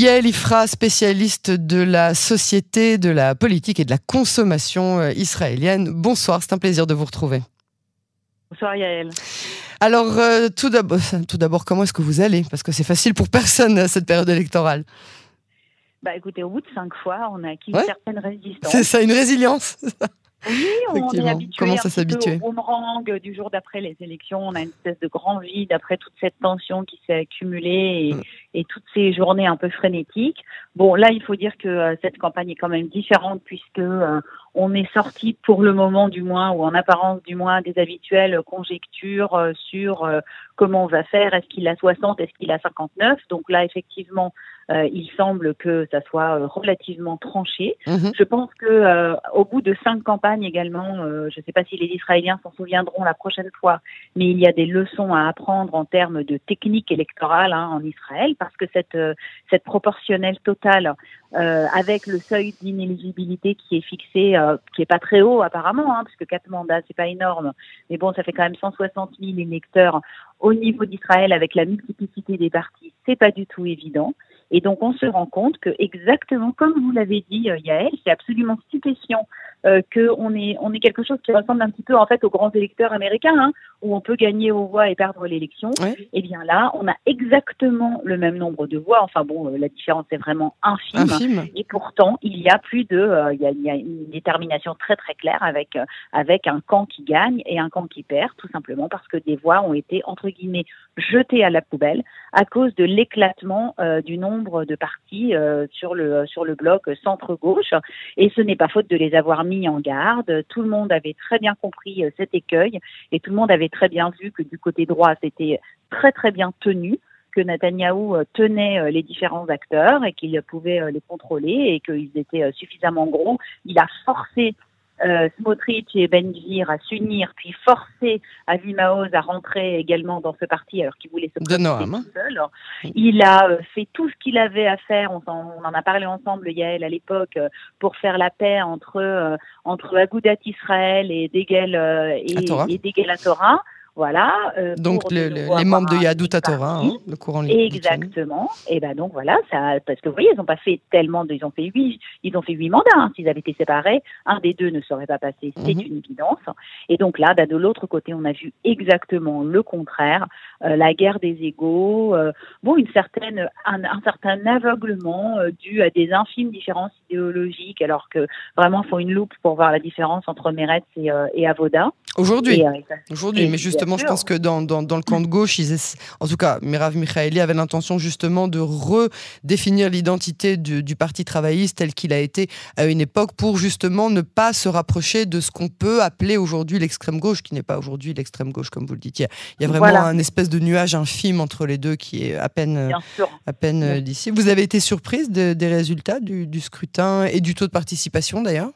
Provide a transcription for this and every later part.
Yael Ifra, spécialiste de la société, de la politique et de la consommation euh, israélienne. Bonsoir, c'est un plaisir de vous retrouver. Bonsoir Yael. Alors, euh, tout d'abord, comment est-ce que vous allez? Parce que c'est facile pour personne cette période électorale. Bah écoutez, au bout de cinq fois, on a acquis une certaine résistance. C'est ça, une résilience Oui, on est habitué Comment ça s'habituer au boomerang du jour d'après les élections. On a une espèce de grand vide après toute cette tension qui s'est accumulée mm. Et, toutes ces journées un peu frénétiques. Bon, là, il faut dire que euh, cette campagne est quand même différente puisque euh, on est sorti pour le moment du moins, ou en apparence du moins, des habituelles conjectures euh, sur comment on va faire. Est-ce qu'il a 60, est-ce qu'il a 59 Donc là, effectivement, il semble que ça soit relativement tranché. Mm-hmm. Je pense que au bout de cinq campagnes également. Euh, je ne sais pas si les Israéliens s'en souviendront la prochaine fois, mais il y a des leçons à apprendre en termes de technique électorale hein, en Israël, parce que cette, euh, cette proportionnelle totale euh, avec le seuil d'inéligibilité qui est fixé, qui est pas très haut apparemment, hein, puisque quatre mandats c'est pas énorme, mais bon ça fait quand même 160 000 électeurs au niveau d'Israël avec la multiplicité des partis, c'est pas du tout évident. Et donc on se rend compte que exactement comme vous l'avez dit Yael, c'est absolument stupéfiant euh, qu'on est, on est quelque chose qui ressemble un petit peu en fait aux grands électeurs américains, hein, où on peut gagner aux voix et perdre l'élection. Et eh bien là, on a exactement le même nombre de voix. Enfin bon, euh, la différence est vraiment infime. Et pourtant, il y a plus de, euh, il, y a, il, y a, une détermination très très claire avec euh, avec un camp qui gagne et un camp qui perd, tout simplement parce que des voix ont été entre guillemets jetées à la poubelle à cause de l'éclatement du nombre de partis sur le sur le bloc centre gauche. Et ce n'est pas faute de les avoir mis mis en garde. Tout le monde avait très bien compris euh, cet écueil et tout le monde avait très bien vu que du côté droit, c'était très très bien tenu que Netanyahou euh, tenait euh, les différents acteurs et qu'il pouvait les contrôler et qu'ils étaient suffisamment gros. Il a forcé euh, Smotrich et Benjir à s'unir, puis forcer Avi Maoz à rentrer également dans ce parti alors qu'il voulait se de tout seul. Il a euh, fait tout ce qu'il avait à faire, on en, a parlé ensemble, Yael, à l'époque, euh, pour faire la paix entre, euh, entre Agudat Israël et Degel, et, et Degel Torah. Voilà. Euh, donc les membres de Yadou Torah, hein, le courant Exactement. Et ben donc voilà, ça, parce que vous voyez, ils n'ont pas fait tellement, de, ils ont fait huit, ils ont fait huit mandats. Hein. S'ils avaient été séparés, un des deux ne serait pas passé. C'est mhm. une évidence. Et donc là, ben, de l'autre côté, on a vu exactement le contraire, euh, la guerre des égaux, euh, bon, une certaine, un, certain aveuglement dû à des infimes différences idéologiques, alors que vraiment, il faut une loupe pour voir la différence entre Meretz et, et Avoda. Aujourd'hui, aujourd'hui, mais justement je pense que dans, dans, le camp de gauche, ils en tout cas, Mirav Mikhaeli avait l'intention justement de redéfinir l'identité du, du, Parti travailliste tel qu'il a été à une époque pour justement ne pas se rapprocher de ce qu'on peut appeler aujourd'hui l'extrême gauche, qui n'est pas aujourd'hui l'extrême gauche, comme vous le dites. Il y a, vraiment un espèce de nuage infime entre les deux qui est à peine, à peine d'ici. Vous avez été surprise des résultats du, du, scrutin et du taux de participation d'ailleurs?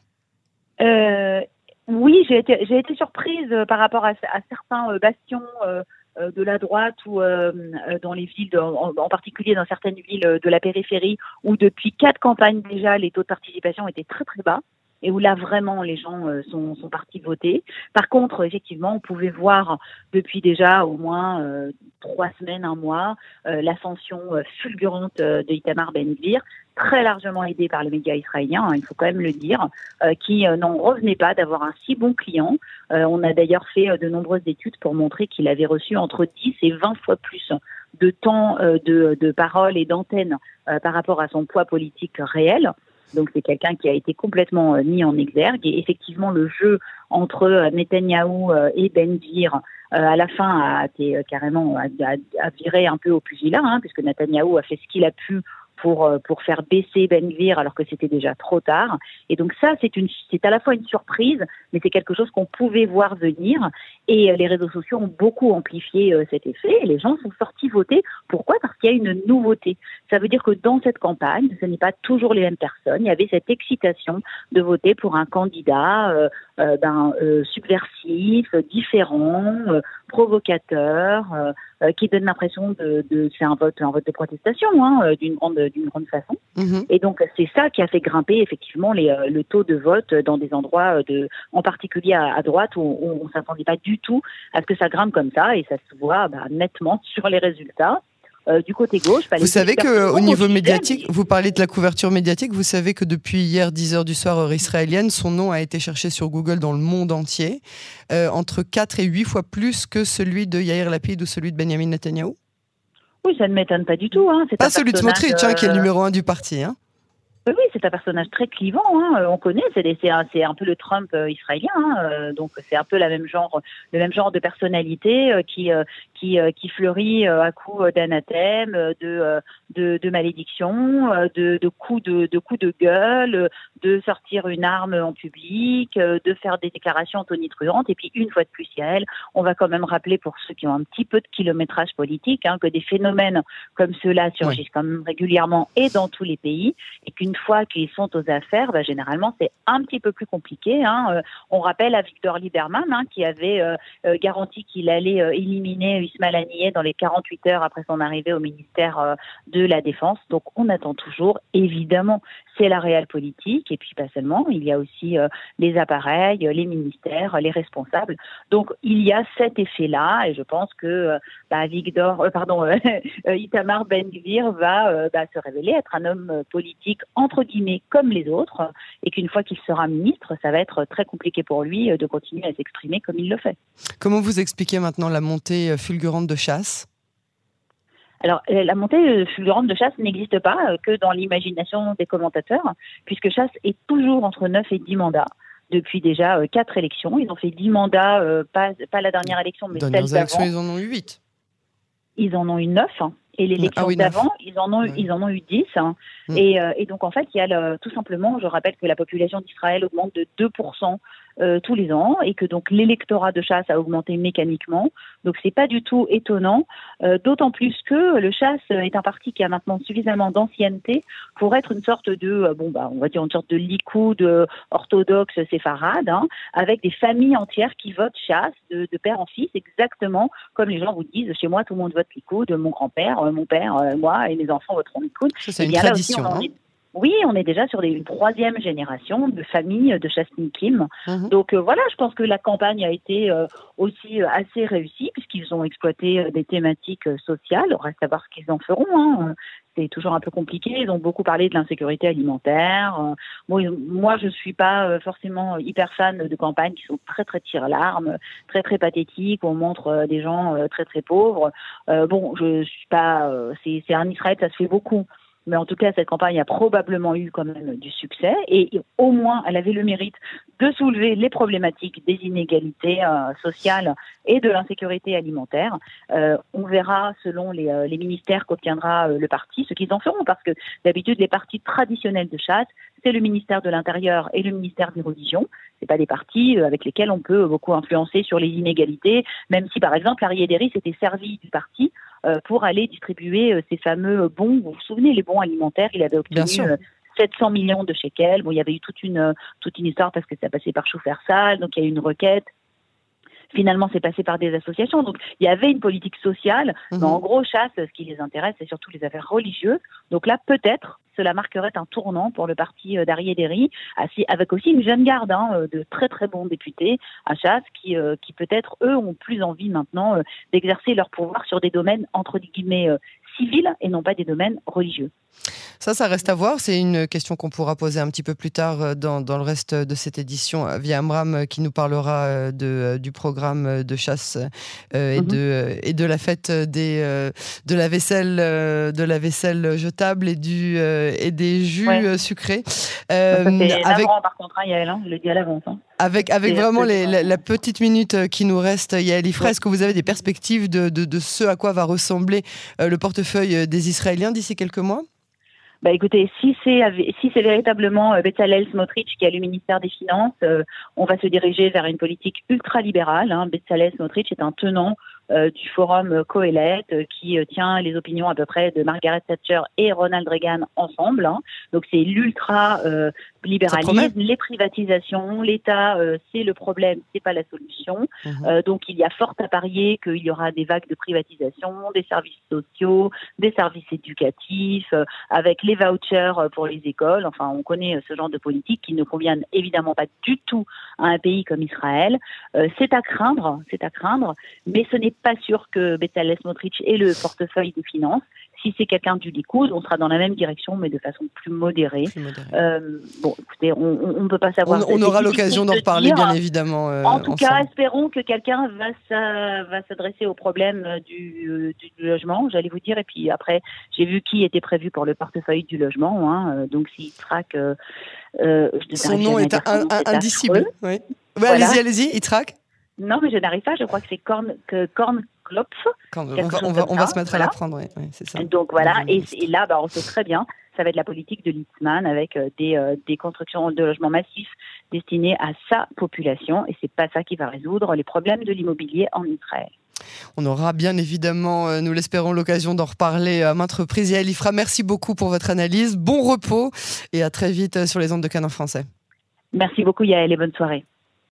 Euh, oui, j'ai été, j'ai été surprise euh, par rapport à, certains euh, bastions euh, de la droite ou dans les villes, en, en, particulier dans certaines villes de la périphérie, où depuis quatre campagnes déjà, les taux de participation étaient très très bas et où là vraiment les gens euh, sont, partis voter. Par contre, effectivement, on pouvait voir depuis déjà au moins euh, trois semaines, un mois, euh, l'ascension fulgurante de Itamar Ben-Gvir, très largement aidé par les médias israéliens, hein, il faut quand même le dire, qui n'en revenait pas d'avoir un si bon client. on a d'ailleurs fait de nombreuses études pour montrer qu'il avait reçu entre 10 et 20 fois plus de temps de parole et d'antenne par rapport à son poids politique réel. Donc c'est quelqu'un qui a été complètement euh, mis en exergue. Et effectivement, le jeu entre euh, Netanyahou euh, et Benjir à la fin a été carrément viré un peu au pugilat, hein, puisque Netanyahou a fait ce qu'il a pu pour, euh, pour faire baisser Ben Gvir alors que c'était déjà trop tard. Et donc ça, c'est une, c'est à la fois une surprise, mais c'est quelque chose qu'on pouvait voir venir. Et euh, les réseaux sociaux ont beaucoup amplifié euh, cet effet. Et les gens sont sortis voter. Pourquoi? Parce qu'il y a une nouveauté. Ça veut dire que dans cette campagne, ce n'est pas toujours les mêmes personnes. Il y avait cette excitation de voter pour un candidat euh, ben, subversif, différent, provocateur, qui donne l'impression de, de c'est un vote, un vote de protestation, hein, d'une grande d'une grande façon. Mhm. Et donc c'est ça qui a fait grimper effectivement les, euh, le taux de vote dans des endroits euh, de, en particulier à, droite où, on on s'attendait pas du tout à ce que ça grimpe comme ça et ça se voit bah, nettement sur les résultats. Du côté gauche. Vous savez qu'au niveau médiatique, vous parlez de la couverture médiatique, vous savez que depuis hier 10h du soir heure israélienne, son nom a été cherché sur Google dans le monde entier, entre 4 et 8 fois plus que celui de Yair Lapid ou celui de Benjamin Netanyahu? Oui, ça ne m'étonne pas du tout. Hein. Pas celui de Smotrich, hein, qui est le numéro un du parti. Hein. Oui, c'est un personnage très clivant. Hein. Euh, on connaît, c'est un, un, peu le Trump euh, israélien. Hein. Euh, donc c'est un peu la même genre, le même genre de personnalité qui qui, qui fleurit à coups d'anathème, de, de, de malédiction, de, de coups de, de coups de gueule, de sortir une arme en public, de faire des déclarations tonitruantes. Et puis une fois de plus, Yael, on va quand même rappeler pour ceux qui ont un petit peu de kilométrage politique hein, que des phénomènes comme ceux-là surgissent quand même régulièrement et dans tous les pays, qu'une une fois qu'ils sont aux affaires, bah, généralement c'est un petit peu plus compliqué. Hein. Euh, on rappelle à Victor Lieberman hein, qui avait euh, euh, garanti qu'il allait éliminer Ismail Haniyeh dans les 48 heures après son arrivée au ministère de la Défense. Donc on attend toujours, évidemment, c'est la réelle politique et puis pas seulement, il y a aussi les appareils, les ministères, les responsables. Donc il y a cet effet-là et je pense que bah, Victor, pardon, Itamar Ben-Gvir va bah, se révéler être un homme politique entre guillemets comme les autres, et qu'une fois qu'il sera ministre, ça va être très compliqué pour lui euh, de continuer à s'exprimer comme il le fait. Comment vous expliquez maintenant la montée euh, fulgurante de chasse? Alors, euh, la montée fulgurante de Chasse n'existe pas que dans l'imagination des commentateurs, puisque Chasse est toujours entre 9 et 10 mandats depuis déjà quatre élections. Ils ont fait 10 mandats, pas, pas, la dernière élection, mais celle d'avant. ils en ont eu 8. Ils en ont eu 9. Et l'élection ah d'avant, ils en ont, ils en ont eu 10. Hein. Hmm. Et, euh, et, donc, en fait, il y a tout simplement, je rappelle que la population d'Israël augmente de 2% euh, tous les ans et que donc l'électorat de chasse a augmenté mécaniquement. Donc c'est pas du tout étonnant, euh, d'autant plus que le chasse est un parti qui a maintenant suffisamment d'ancienneté pour être une sorte de euh, bon bah on va dire une sorte de Likoud orthodoxe séfarade, hein, avec des familles entières qui votent chasse de, de, père en fils, exactement comme les gens vous disent chez moi tout le monde vote Likoud, mon grand-père, mon père, moi et mes enfants voteront Likoud. Ça c'est une tradition. Hein. Oui, on est déjà sur une troisième génération de famille de Chastin Kim. Mhm. Donc euh, voilà, je pense que la campagne a été euh, aussi euh, assez réussie puisqu'ils ont exploité des thématiques sociales. On reste à voir ce qu'ils en feront. Hein. C'est toujours un peu compliqué. Ils ont beaucoup parlé de l'insécurité alimentaire. Moi, moi, je suis pas forcément hyper fan de campagnes qui sont très très tire-larmes, très très pathétiques. On montre des gens très très pauvres. bon, je suis pas. c'est un Israël, ça se fait beaucoup mais en tout cas, cette campagne a probablement eu quand même du succès et au moins, elle avait le mérite de soulever les problématiques des inégalités euh, sociales et de l'insécurité alimentaire. Euh, on verra selon les, euh, les ministères qu'obtiendra le parti ce qu'ils en feront, parce que d'habitude, les partis traditionnels de chasse, c'est le ministère de l'Intérieur et le ministère des Religions. C'est pas des partis avec lesquels on peut beaucoup influencer sur les inégalités, même si par exemple Arié Deris s'était servi du parti euh, pour aller distribuer euh, ces fameux bons. Vous vous souvenez, les bons alimentaires, il avait obtenu 700 euh, millions de shekels. Bon, il y avait eu toute une, toute une histoire parce que ça passait par Chauffeur donc il y a eu une requête. Finalement, c'est passé par des associations. Donc, il y avait une politique sociale. Mais mhm. en gros, chasse, ce qui les intéresse, c'est surtout les affaires religieuses. Donc là, peut-être, cela marquerait un tournant pour le parti euh, d'Arié avec aussi une jeune garde hein, euh, de très très bons députés à chasse qui, euh, qui peut-être, eux, ont plus envie maintenant d'exercer leur pouvoir sur des domaines, entre guillemets, civils et non pas des domaines religieux. Ça, ça reste à voir. C'est une question qu'on pourra poser un petit peu plus tard dans, dans le reste de cette édition via Amram qui nous parlera de, du programme de chasse et, mhm. de, et de la fête des, de, la vaisselle, de la vaisselle jetable et du, et des jus euh, sucrés. Euh, avec par contre, hein, Yael, hein, je le dis à l'avance. Hein. Avec, avec vraiment la, petite minute euh, qui nous reste, Yael Ifra, est-ce que vous avez des perspectives de, de, ce à quoi va ressembler le portefeuille des Israéliens d'ici quelques mois bah écoutez, si c'est si c'est véritablement Bezalel Smotrich qui a le ministère des Finances, on va se diriger vers une politique ultra libérale. Hein. Bezalel Smotrich est un tenant euh, du forum Coelet euh, qui euh, tient les opinions à peu près de Margaret Thatcher et Ronald Reagan ensemble. Hein. Donc c'est l'ultra libéralisme, les privatisations, l'État, euh, c'est le problème, c'est pas la solution. Mhm. Euh, donc il y a fort à parier qu'il y aura des vagues de privatisation, des services sociaux, des services éducatifs, euh, avec les vouchers pour les écoles. Enfin, on connaît ce genre de politique qui ne conviennent évidemment pas du tout à un pays comme Israël. c'est à craindre, c'est à craindre, mais ce n'est pas sûr que Bezalel Smotrich ait le portefeuille des finances. Si c'est quelqu'un du Likoud, on sera dans la même direction, mais de façon plus modérée. Euh, bon, écoutez, on ne peut pas savoir. On, aura l'occasion d'en reparler, bien évidemment. Euh, en tout cas, espérons que quelqu'un va s'adresser au problème euh, du, logement, j'allais vous dire. Et puis après, j'ai vu qui était prévu pour le portefeuille du logement. Hein, donc s'il traque. Son nom est indicible. Oui. Allez-y, allez-y, il traque. Non, mais je n'arrive pas. Je crois que c'est Korn, que Korn on, va, on, va, se mettre à l'apprendre, oui, c'est ça. Donc voilà, et, là, bah, on sait très bien, ça va être la politique de Litzman avec euh, des, euh, des, constructions de logements massifs destinés à sa population, et c'est pas ça qui va résoudre les problèmes de l'immobilier en Israël. On aura bien évidemment, euh, nous l'espérons, l'occasion d'en reparler à maintes reprises. Et Alifra, merci beaucoup pour votre analyse. Bon repos et à très vite sur les ondes de Canon français. Merci beaucoup Yael et bonne soirée.